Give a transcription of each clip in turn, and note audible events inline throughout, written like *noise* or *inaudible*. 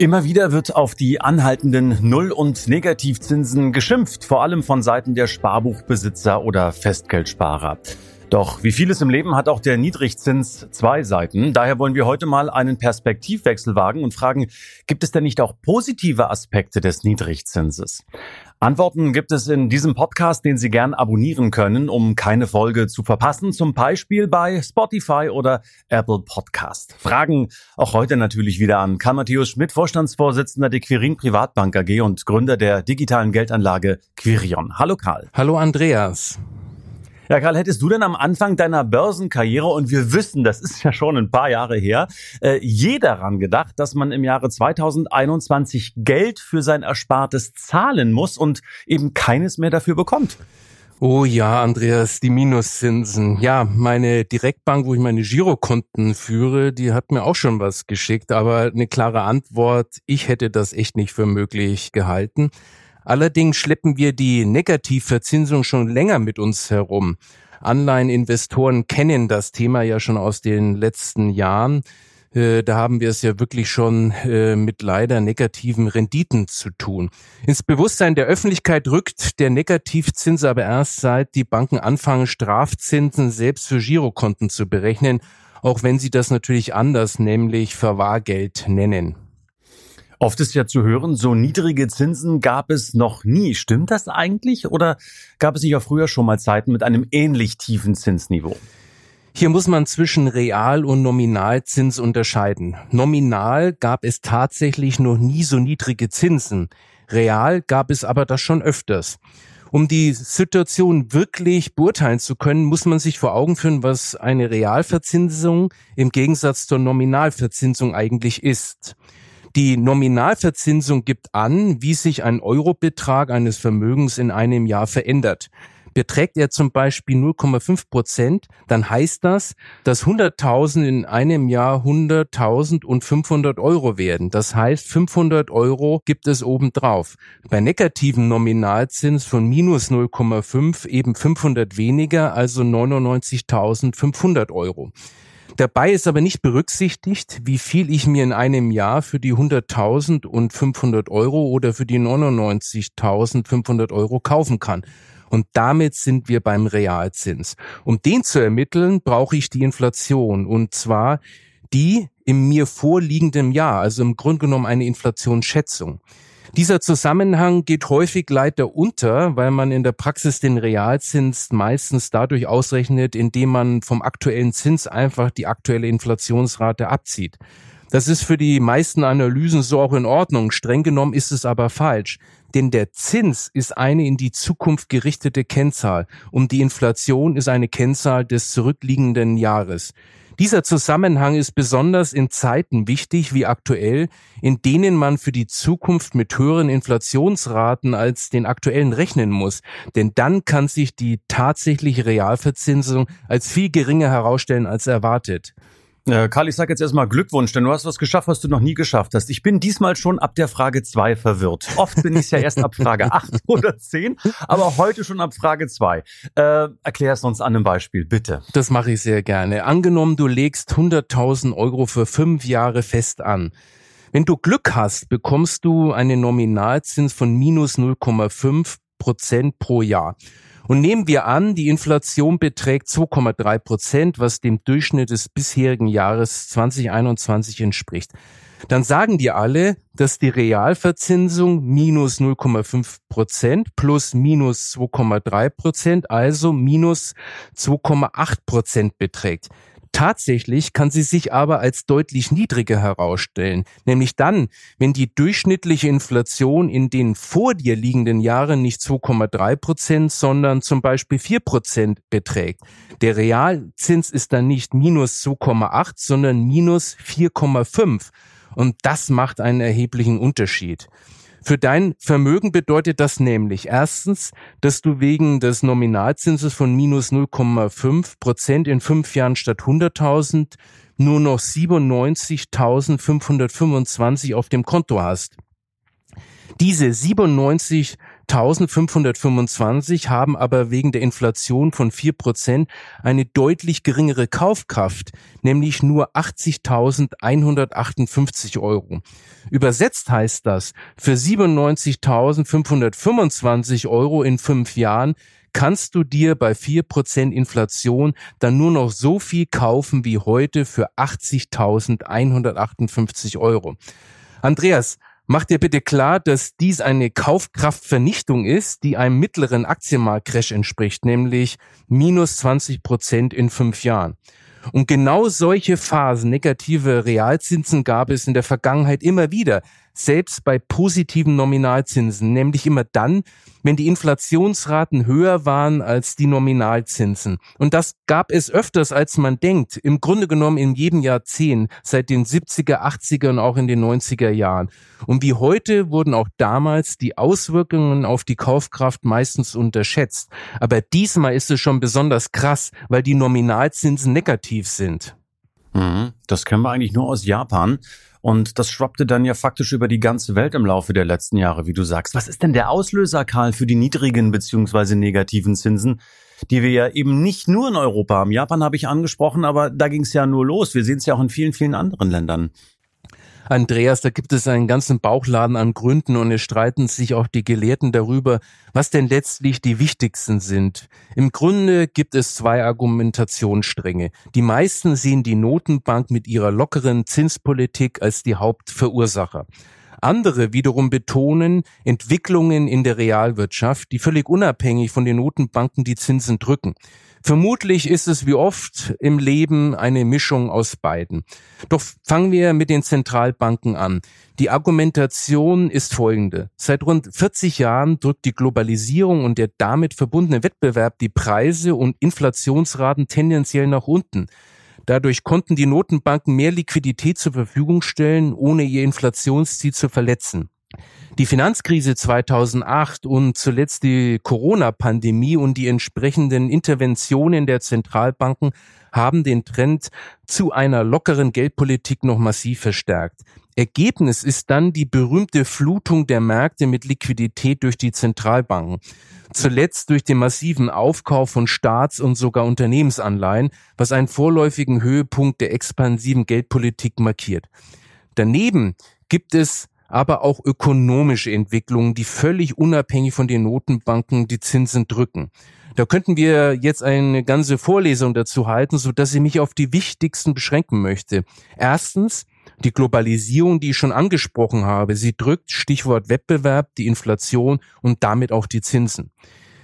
Immer wieder wird auf die anhaltenden Null- und Negativzinsen geschimpft, vor allem von Seiten der Sparbuchbesitzer oder Festgeldsparer. Doch wie vieles im Leben hat auch der Niedrigzins zwei Seiten. Daher wollen wir heute mal einen Perspektivwechsel wagen und fragen, gibt es denn nicht auch positive Aspekte des Niedrigzinses? Antworten gibt es in diesem Podcast, den Sie gern abonnieren können, um keine Folge zu verpassen, zum Beispiel bei Spotify oder Apple Podcast. Fragen auch heute natürlich wieder an Karl Matthäus Schmidt, Vorstandsvorsitzender der Quirin Privatbank AG und Gründer der digitalen Geldanlage Quirion. Hallo Karl. Hallo Andreas. Ja, Karl, hättest du denn am Anfang deiner Börsenkarriere, und wir wissen, das ist ja schon ein paar Jahre her, äh, je daran gedacht, dass man im Jahre 2021 Geld für sein Erspartes zahlen muss und eben keines mehr dafür bekommt? Oh ja, Andreas, die Minuszinsen. Ja, meine Direktbank, wo ich meine Girokonten führe, die hat mir auch schon was geschickt, aber eine klare Antwort, ich hätte das echt nicht für möglich gehalten. Allerdings schleppen wir die Negativverzinsung schon länger mit uns herum. Anleiheninvestoren kennen das Thema ja schon aus den letzten Jahren. Äh, da haben wir es ja wirklich schon äh, mit leider negativen Renditen zu tun. Ins Bewusstsein der Öffentlichkeit rückt der Negativzins aber erst seit die Banken anfangen, Strafzinsen selbst für Girokonten zu berechnen, auch wenn sie das natürlich anders, nämlich Verwahrgeld nennen. Oft ist ja zu hören, so niedrige Zinsen gab es noch nie. Stimmt das eigentlich? Oder gab es ja früher schon mal Zeiten mit einem ähnlich tiefen Zinsniveau? Hier muss man zwischen Real- und Nominalzins unterscheiden. Nominal gab es tatsächlich noch nie so niedrige Zinsen. Real gab es aber das schon öfters. Um die Situation wirklich beurteilen zu können, muss man sich vor Augen führen, was eine Realverzinsung im Gegensatz zur Nominalverzinsung eigentlich ist. Die Nominalverzinsung gibt an, wie sich ein Eurobetrag eines Vermögens in einem Jahr verändert. Beträgt er zum Beispiel 0,5 Prozent, dann heißt das, dass 100.000 in einem Jahr 100.000 und 500 Euro werden. Das heißt, 500 Euro gibt es obendrauf. Bei negativen Nominalzins von minus 0,5 eben 500 weniger, also 99.500 Euro. Dabei ist aber nicht berücksichtigt, wie viel ich mir in einem Jahr für die 100.000 und 500 Euro oder für die 99.500 Euro kaufen kann. Und damit sind wir beim Realzins. Um den zu ermitteln, brauche ich die Inflation. Und zwar die im mir vorliegenden Jahr, also im Grunde genommen eine Inflationsschätzung. Dieser Zusammenhang geht häufig leider unter, weil man in der Praxis den Realzins meistens dadurch ausrechnet, indem man vom aktuellen Zins einfach die aktuelle Inflationsrate abzieht. Das ist für die meisten Analysen so auch in Ordnung. Streng genommen ist es aber falsch. Denn der Zins ist eine in die Zukunft gerichtete Kennzahl und die Inflation ist eine Kennzahl des zurückliegenden Jahres. Dieser Zusammenhang ist besonders in Zeiten wichtig wie aktuell, in denen man für die Zukunft mit höheren Inflationsraten als den aktuellen rechnen muss. Denn dann kann sich die tatsächliche Realverzinsung als viel geringer herausstellen als erwartet. Äh, Karl, ich sage jetzt erstmal Glückwunsch, denn du hast was geschafft, was du noch nie geschafft hast. Ich bin diesmal schon ab der Frage 2 verwirrt. Oft bin ich ja erst ab Frage *laughs* 8 oder 10, aber heute schon ab Frage 2. Äh, erklär es uns an einem Beispiel, bitte. Das mache ich sehr gerne. Angenommen, du legst 100.000 Euro für fünf Jahre fest an. Wenn du Glück hast, bekommst du einen Nominalzins von minus 0,5 Prozent pro Jahr. Und nehmen wir an, die Inflation beträgt 2,3 Prozent, was dem Durchschnitt des bisherigen Jahres 2021 entspricht. Dann sagen die alle, dass die Realverzinsung minus 0,5 Prozent plus minus 2,3 Prozent, also minus 2,8 Prozent beträgt. Tatsächlich kann sie sich aber als deutlich niedriger herausstellen, nämlich dann, wenn die durchschnittliche Inflation in den vor dir liegenden Jahren nicht 2,3 Prozent, sondern zum Beispiel 4 Prozent beträgt. Der Realzins ist dann nicht minus 2,8, sondern minus 4,5. Und das macht einen erheblichen Unterschied. Für dein Vermögen bedeutet das nämlich erstens, dass du wegen des Nominalzinses von minus 0,5 Prozent in fünf Jahren statt 100.000 nur noch 97.525 auf dem Konto hast. Diese 97.525 haben aber wegen der Inflation von 4% eine deutlich geringere Kaufkraft, nämlich nur 80.158 Euro. Übersetzt heißt das, für 97.525 Euro in fünf Jahren kannst du dir bei 4% Inflation dann nur noch so viel kaufen wie heute für 80.158 Euro. Andreas, Mach dir bitte klar, dass dies eine Kaufkraftvernichtung ist, die einem mittleren Aktienmarktcrash entspricht, nämlich minus 20 Prozent in fünf Jahren. Und genau solche Phasen, negative Realzinsen gab es in der Vergangenheit immer wieder selbst bei positiven Nominalzinsen, nämlich immer dann, wenn die Inflationsraten höher waren als die Nominalzinsen. Und das gab es öfters, als man denkt. Im Grunde genommen in jedem Jahrzehnt, seit den 70er, 80er und auch in den 90er Jahren. Und wie heute wurden auch damals die Auswirkungen auf die Kaufkraft meistens unterschätzt. Aber diesmal ist es schon besonders krass, weil die Nominalzinsen negativ sind. Mhm. Das kennen wir eigentlich nur aus Japan. Und das schwappte dann ja faktisch über die ganze Welt im Laufe der letzten Jahre, wie du sagst. Was ist denn der Auslöser, Karl, für die niedrigen beziehungsweise negativen Zinsen, die wir ja eben nicht nur in Europa haben? Japan habe ich angesprochen, aber da ging es ja nur los. Wir sehen es ja auch in vielen, vielen anderen Ländern. Andreas, da gibt es einen ganzen Bauchladen an Gründen und es streiten sich auch die Gelehrten darüber, was denn letztlich die wichtigsten sind. Im Grunde gibt es zwei Argumentationsstränge. Die meisten sehen die Notenbank mit ihrer lockeren Zinspolitik als die Hauptverursacher. Andere wiederum betonen Entwicklungen in der Realwirtschaft, die völlig unabhängig von den Notenbanken die Zinsen drücken. Vermutlich ist es wie oft im Leben eine Mischung aus beiden. Doch fangen wir mit den Zentralbanken an. Die Argumentation ist folgende. Seit rund 40 Jahren drückt die Globalisierung und der damit verbundene Wettbewerb die Preise und Inflationsraten tendenziell nach unten. Dadurch konnten die Notenbanken mehr Liquidität zur Verfügung stellen, ohne ihr Inflationsziel zu verletzen. Die Finanzkrise 2008 und zuletzt die Corona-Pandemie und die entsprechenden Interventionen der Zentralbanken haben den Trend zu einer lockeren Geldpolitik noch massiv verstärkt. Ergebnis ist dann die berühmte Flutung der Märkte mit Liquidität durch die Zentralbanken. Zuletzt durch den massiven Aufkauf von Staats- und sogar Unternehmensanleihen, was einen vorläufigen Höhepunkt der expansiven Geldpolitik markiert. Daneben gibt es aber auch ökonomische Entwicklungen, die völlig unabhängig von den Notenbanken die Zinsen drücken. Da könnten wir jetzt eine ganze Vorlesung dazu halten, so dass ich mich auf die wichtigsten beschränken möchte. Erstens, die Globalisierung, die ich schon angesprochen habe. Sie drückt Stichwort Wettbewerb, die Inflation und damit auch die Zinsen.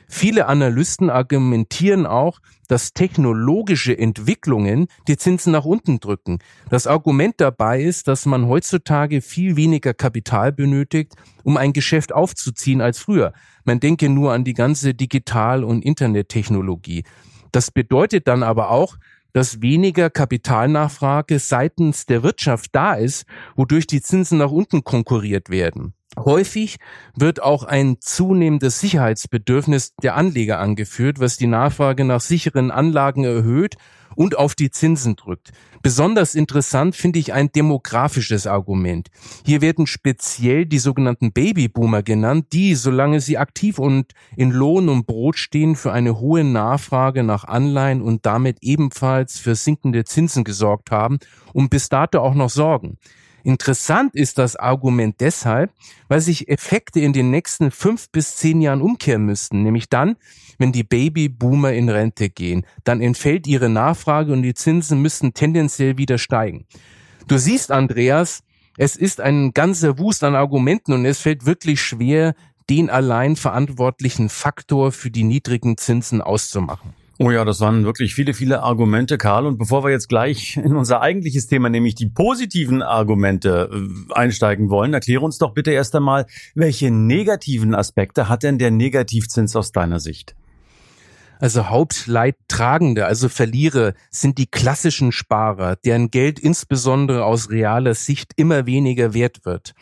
Viele Analysten argumentieren auch, dass technologische Entwicklungen die Zinsen nach unten drücken. Das Argument dabei ist, dass man heutzutage viel weniger Kapital benötigt, um ein Geschäft aufzuziehen als früher. Man denke nur an die ganze Digital- und Internettechnologie. Das bedeutet dann aber auch, dass weniger Kapitalnachfrage seitens der Wirtschaft da ist, wodurch die Zinsen nach unten konkurriert werden. Häufig wird auch ein zunehmendes Sicherheitsbedürfnis der Anleger angeführt, was die Nachfrage nach sicheren Anlagen erhöht und auf die Zinsen drückt. Besonders interessant finde ich ein demografisches Argument. Hier werden speziell die sogenannten Babyboomer genannt, die, solange sie aktiv und in Lohn und Brot stehen, für eine hohe Nachfrage nach Anleihen und damit ebenfalls für sinkende Zinsen gesorgt haben und bis dato auch noch sorgen. Interessant ist das Argument deshalb, weil sich Effekte in den nächsten fünf bis zehn Jahren umkehren müssten, nämlich dann, wenn die Babyboomer in Rente gehen, dann entfällt ihre Nachfrage und die Zinsen müssten tendenziell wieder steigen. Du siehst, Andreas, es ist ein ganzer Wust an Argumenten und es fällt wirklich schwer, den allein verantwortlichen Faktor für die niedrigen Zinsen auszumachen. Oh ja, das waren wirklich viele, viele Argumente, Karl. Und bevor wir jetzt gleich in unser eigentliches Thema, nämlich die positiven Argumente, äh, einsteigen wollen, erkläre uns doch bitte erst einmal, welche negativen Aspekte hat denn der Negativzins aus deiner Sicht? Also Hauptleidtragende, also Verlierer, sind die klassischen Sparer, deren Geld insbesondere aus realer Sicht immer weniger wert wird.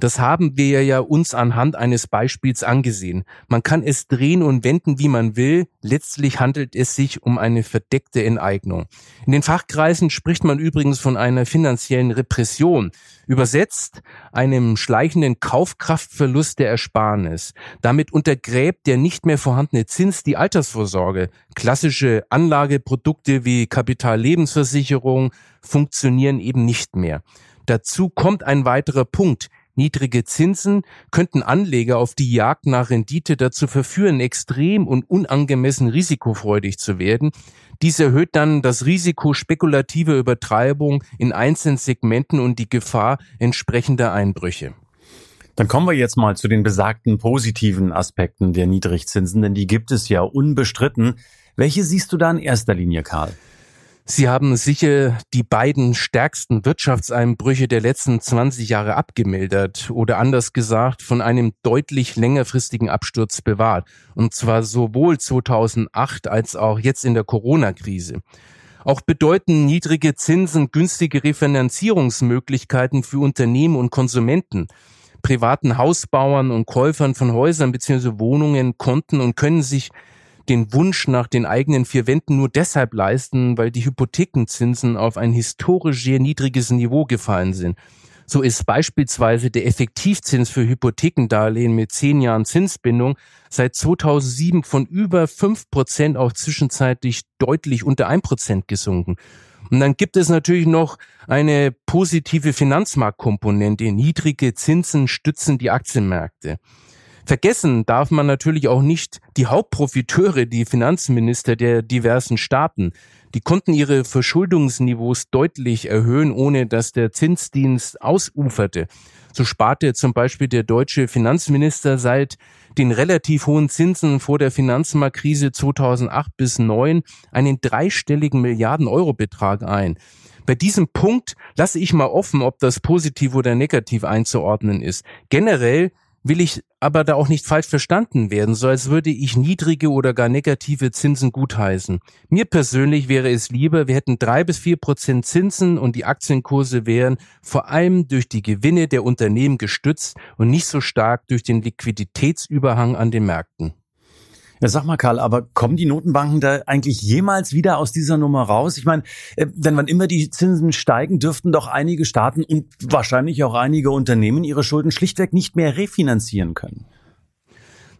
Das haben wir ja uns anhand eines Beispiels angesehen. Man kann es drehen und wenden, wie man will. Letztlich handelt es sich um eine verdeckte Enteignung. In den Fachkreisen spricht man übrigens von einer finanziellen Repression. Übersetzt einem schleichenden Kaufkraftverlust der Ersparnis. Damit untergräbt der nicht mehr vorhandene Zins die Altersvorsorge. Klassische Anlageprodukte wie Kapitallebensversicherung funktionieren eben nicht mehr. Dazu kommt ein weiterer Punkt. Niedrige Zinsen könnten Anleger auf die Jagd nach Rendite dazu verführen, extrem und unangemessen risikofreudig zu werden. Dies erhöht dann das Risiko spekulativer Übertreibung in einzelnen Segmenten und die Gefahr entsprechender Einbrüche. Dann kommen wir jetzt mal zu den besagten positiven Aspekten der Niedrigzinsen, denn die gibt es ja unbestritten. Welche siehst du da in erster Linie, Karl? Sie haben sicher die beiden stärksten Wirtschaftseinbrüche der letzten 20 Jahre abgemildert oder anders gesagt von einem deutlich längerfristigen Absturz bewahrt. Und zwar sowohl 2008 als auch jetzt in der Corona-Krise. Auch bedeuten niedrige Zinsen günstige Refinanzierungsmöglichkeiten für Unternehmen und Konsumenten. Privaten Hausbauern und Käufern von Häusern bzw. Wohnungen konnten und können sich den Wunsch nach den eigenen vier Wänden nur deshalb leisten, weil die Hypothekenzinsen auf ein historisch sehr niedriges Niveau gefallen sind. So ist beispielsweise der Effektivzins für Hypothekendarlehen mit zehn Jahren Zinsbindung seit 2007 von über fünf Prozent auf zwischenzeitlich deutlich unter ein Prozent gesunken. Und dann gibt es natürlich noch eine positive Finanzmarktkomponente. Niedrige Zinsen stützen die Aktienmärkte. Vergessen darf man natürlich auch nicht die Hauptprofiteure, die Finanzminister der diversen Staaten. Die konnten ihre Verschuldungsniveaus deutlich erhöhen, ohne dass der Zinsdienst ausuferte. So sparte zum Beispiel der deutsche Finanzminister seit den relativ hohen Zinsen vor der Finanzmarktkrise 2008 bis 2009 einen dreistelligen Milliarden-Euro-Betrag ein. Bei diesem Punkt lasse ich mal offen, ob das positiv oder negativ einzuordnen ist. Generell will ich aber da auch nicht falsch verstanden werden, so als würde ich niedrige oder gar negative Zinsen gutheißen. Mir persönlich wäre es lieber, wir hätten drei bis vier Prozent Zinsen und die Aktienkurse wären vor allem durch die Gewinne der Unternehmen gestützt und nicht so stark durch den Liquiditätsüberhang an den Märkten. Sag mal, Karl, aber kommen die Notenbanken da eigentlich jemals wieder aus dieser Nummer raus? Ich meine, äh, denn wann immer die Zinsen steigen, dürften doch einige Staaten und wahrscheinlich auch einige Unternehmen ihre Schulden schlichtweg nicht mehr refinanzieren können.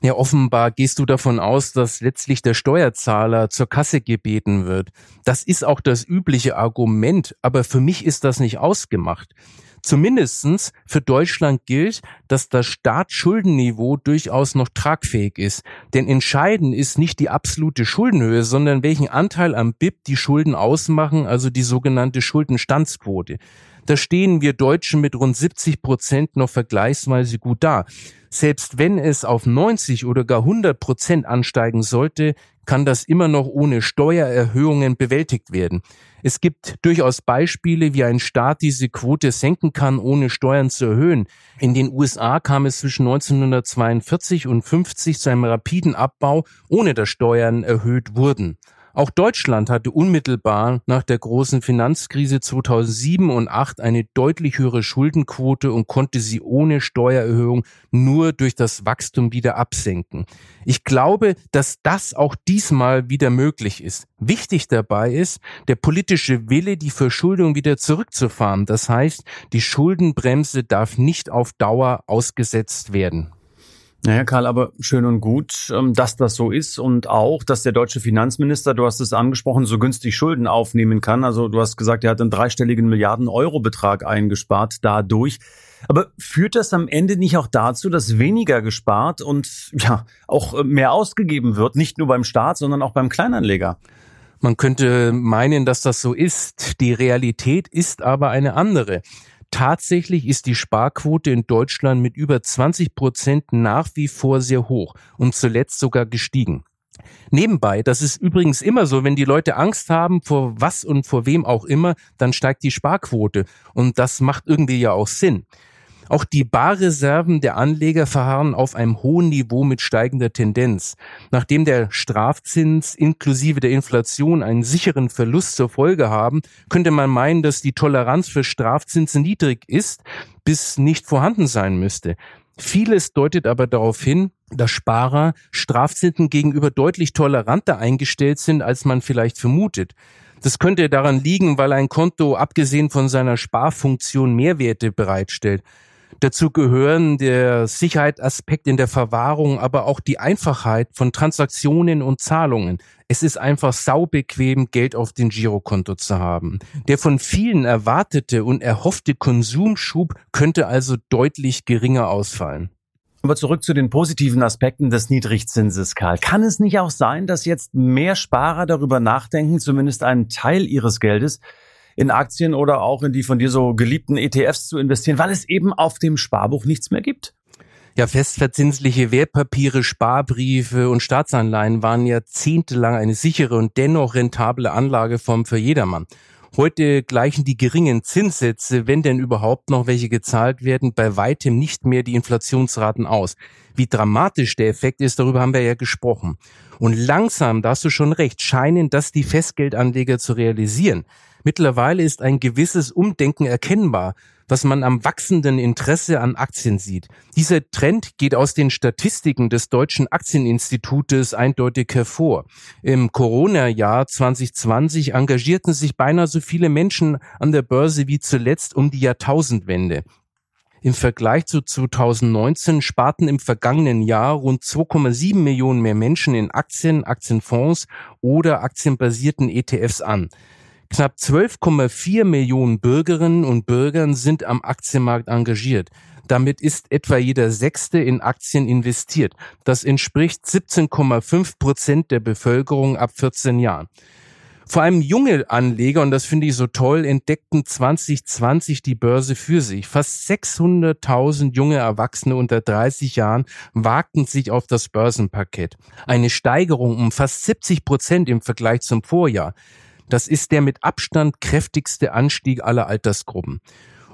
Ja, offenbar gehst du davon aus, dass letztlich der Steuerzahler zur Kasse gebeten wird. Das ist auch das übliche Argument, aber für mich ist das nicht ausgemacht. Zumindestens für Deutschland gilt, dass das Staatsschuldenniveau durchaus noch tragfähig ist. Denn entscheidend ist nicht die absolute Schuldenhöhe, sondern welchen Anteil am BIP die Schulden ausmachen, also die sogenannte Schuldenstandsquote. Da stehen wir Deutschen mit rund 70 Prozent noch vergleichsweise gut da. Selbst wenn es auf 90 oder gar 100 Prozent ansteigen sollte, kann das immer noch ohne Steuererhöhungen bewältigt werden. Es gibt durchaus Beispiele, wie ein Staat diese Quote senken kann, ohne Steuern zu erhöhen. In den USA kam es zwischen 1942 und 50 zu einem rapiden Abbau, ohne dass Steuern erhöht wurden. Auch Deutschland hatte unmittelbar nach der großen Finanzkrise 2007 und 2008 eine deutlich höhere Schuldenquote und konnte sie ohne Steuererhöhung nur durch das Wachstum wieder absenken. Ich glaube, dass das auch diesmal wieder möglich ist. Wichtig dabei ist der politische Wille, die Verschuldung wieder zurückzufahren. Das heißt, die Schuldenbremse darf nicht auf Dauer ausgesetzt werden. Naja, Karl, aber schön und gut, ähm, dass das so ist und auch, dass der deutsche Finanzminister, du hast es angesprochen, so günstig Schulden aufnehmen kann. Also du hast gesagt, er hat einen dreistelligen Milliarden-Euro-Betrag eingespart dadurch. Aber führt das am Ende nicht auch dazu, dass weniger gespart und ja auch mehr ausgegeben wird, nicht nur beim Staat, sondern auch beim Kleinanleger? Man könnte meinen, dass das so ist. Die Realität ist aber eine andere. Tatsächlich ist die Sparquote in Deutschland mit über 20 Prozent nach wie vor sehr hoch und zuletzt sogar gestiegen. Nebenbei, das ist übrigens immer so, wenn die Leute Angst haben vor was und vor wem auch immer, dann steigt die Sparquote und das macht irgendwie ja auch Sinn. Auch die Barreserven der Anleger verharren auf einem hohen Niveau mit steigender Tendenz. Nachdem der Strafzins inklusive der Inflation einen sicheren Verlust zur Folge haben, könnte man meinen, dass die Toleranz für Strafzinsen niedrig ist, bis nicht vorhanden sein müsste. Vieles deutet aber darauf hin, dass Sparer Strafzinsen gegenüber deutlich toleranter eingestellt sind, als man vielleicht vermutet. Das könnte daran liegen, weil ein Konto abgesehen von seiner Sparfunktion Mehrwerte bereitstellt. Dazu gehören der Sicherheitsaspekt in der Verwahrung, aber auch die Einfachheit von Transaktionen und Zahlungen. Es ist einfach saubequem, Geld auf dem Girokonto zu haben. Der von vielen erwartete und erhoffte Konsumschub könnte also deutlich geringer ausfallen. Aber zurück zu den positiven Aspekten des Niedrigzinses, Karl. Kann es nicht auch sein, dass jetzt mehr Sparer darüber nachdenken, zumindest einen Teil ihres Geldes in Aktien oder auch in die von dir so geliebten ETFs zu investieren, weil es eben auf dem Sparbuch nichts mehr gibt? Ja, festverzinsliche Wertpapiere, Sparbriefe und Staatsanleihen waren jahrzehntelang eine sichere und dennoch rentable Anlageform für jedermann. Heute gleichen die geringen Zinssätze, wenn denn überhaupt noch welche gezahlt werden, bei weitem nicht mehr die Inflationsraten aus. Wie dramatisch der Effekt ist, darüber haben wir ja gesprochen. Und langsam, da hast du schon recht, scheinen das die Festgeldanleger zu realisieren. Mittlerweile ist ein gewisses Umdenken erkennbar, was man am wachsenden Interesse an Aktien sieht. Dieser Trend geht aus den Statistiken des Deutschen Aktieninstitutes eindeutig hervor. Im Corona-Jahr 2020 engagierten sich beinahe so viele Menschen an der Börse wie zuletzt um die Jahrtausendwende. Im Vergleich zu 2019 sparten im vergangenen Jahr rund 2,7 Millionen mehr Menschen in Aktien, Aktienfonds oder aktienbasierten ETFs an. Knapp 12,4 Millionen Bürgerinnen und Bürgern sind am Aktienmarkt engagiert. Damit ist etwa jeder Sechste in Aktien investiert. Das entspricht 17,5 Prozent der Bevölkerung ab 14 Jahren. Vor allem junge Anleger, und das finde ich so toll, entdeckten 2020 die Börse für sich. Fast 600.000 junge Erwachsene unter 30 Jahren wagten sich auf das Börsenparkett. Eine Steigerung um fast 70 Prozent im Vergleich zum Vorjahr. Das ist der mit Abstand kräftigste Anstieg aller Altersgruppen.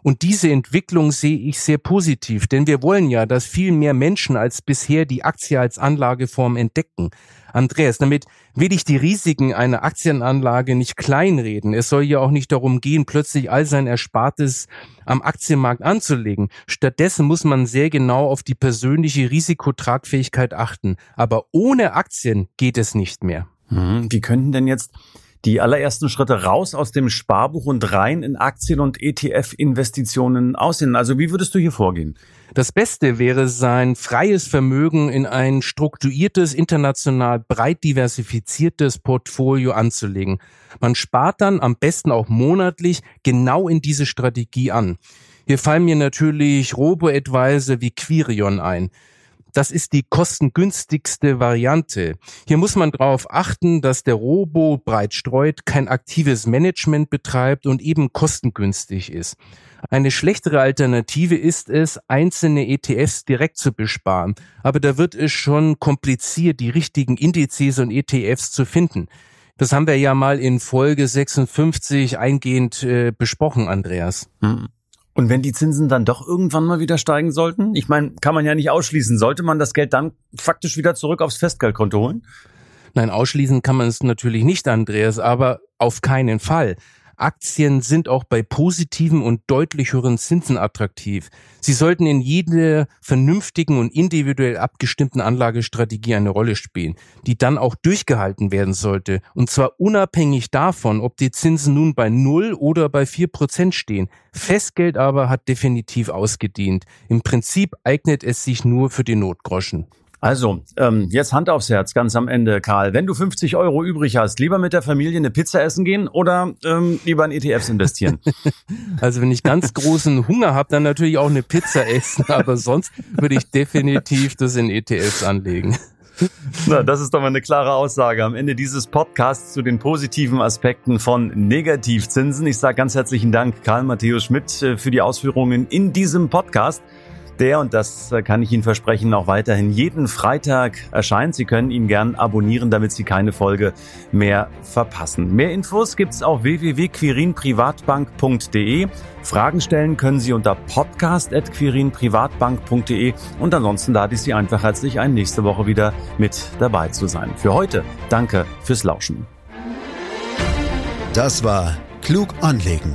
Und diese Entwicklung sehe ich sehr positiv, denn wir wollen ja, dass viel mehr Menschen als bisher die Aktie als Anlageform entdecken. Andreas, damit will ich die Risiken einer Aktienanlage nicht kleinreden. Es soll ja auch nicht darum gehen, plötzlich all sein Erspartes am Aktienmarkt anzulegen. Stattdessen muss man sehr genau auf die persönliche Risikotragfähigkeit achten. Aber ohne Aktien geht es nicht mehr. Hm, wie könnten denn jetzt die allerersten Schritte raus aus dem Sparbuch und rein in Aktien- und ETF-Investitionen aussehen? Also wie würdest du hier vorgehen? Das Beste wäre sein freies Vermögen in ein strukturiertes, international breit diversifiziertes Portfolio anzulegen. Man spart dann am besten auch monatlich genau in diese Strategie an. Hier fallen mir natürlich Robo-Advisor wie Quirion ein das ist die kostengünstigste Variante. Hier muss man darauf achten, dass der Robo breit streut, kein aktives Management betreibt und eben kostengünstig ist. Eine schlechtere Alternative ist es, einzelne ETFs direkt zu besparen. Aber da wird es schon kompliziert, die richtigen Indizes und ETFs zu finden. Das haben wir ja mal in Folge 56 eingehend äh, besprochen, Andreas. Hm. Und wenn die Zinsen dann doch irgendwann mal wieder steigen sollten? Ich meine, kann man ja nicht ausschließen. Sollte man das Geld dann faktisch wieder zurück aufs Festgeldkonto holen? Nein, ausschließen kann man es natürlich nicht, Andreas, aber auf keinen Fall. Aktien sind auch bei positiven und deutlich höheren Zinsen attraktiv. Sie sollten in jeder vernünftigen und individuell abgestimmten Anlagestrategie eine Rolle spielen, die dann auch durchgehalten werden sollte. Und zwar unabhängig davon, ob die Zinsen nun bei null oder bei vier Prozent stehen. Festgeld aber hat definitiv ausgedient. Im Prinzip eignet es sich nur für die Notgroschen. Also, ähm, jetzt Hand aufs Herz, ganz am Ende, Karl. Wenn du 50 Euro übrig hast, lieber mit der Familie eine Pizza essen gehen oder ähm, lieber in ETFs investieren? *laughs* Also wenn ich ganz großen Hunger habe, dann natürlich auch eine Pizza essen, *laughs* aber sonst würde ich definitiv das in ETFs anlegen. *laughs* Na, das ist doch mal eine klare Aussage am Ende dieses Podcasts zu den positiven Aspekten von Negativzinsen. Ich sage ganz herzlichen Dank, Karl Matthäus Schmidt, äh, für die Ausführungen in diesem Podcast. Der, und das kann ich Ihnen versprechen, auch weiterhin jeden Freitag erscheint. Sie können ihn gern abonnieren, damit Sie keine Folge mehr verpassen. Mehr Infos gibt's auf www.quirinprivatbank.de. Fragen stellen können Sie unter podcast.quirinprivatbank.de und ansonsten lade ich Sie einfach herzlich ein, nächste Woche wieder mit dabei zu sein. Für heute danke fürs Lauschen. Das war Klug anlegen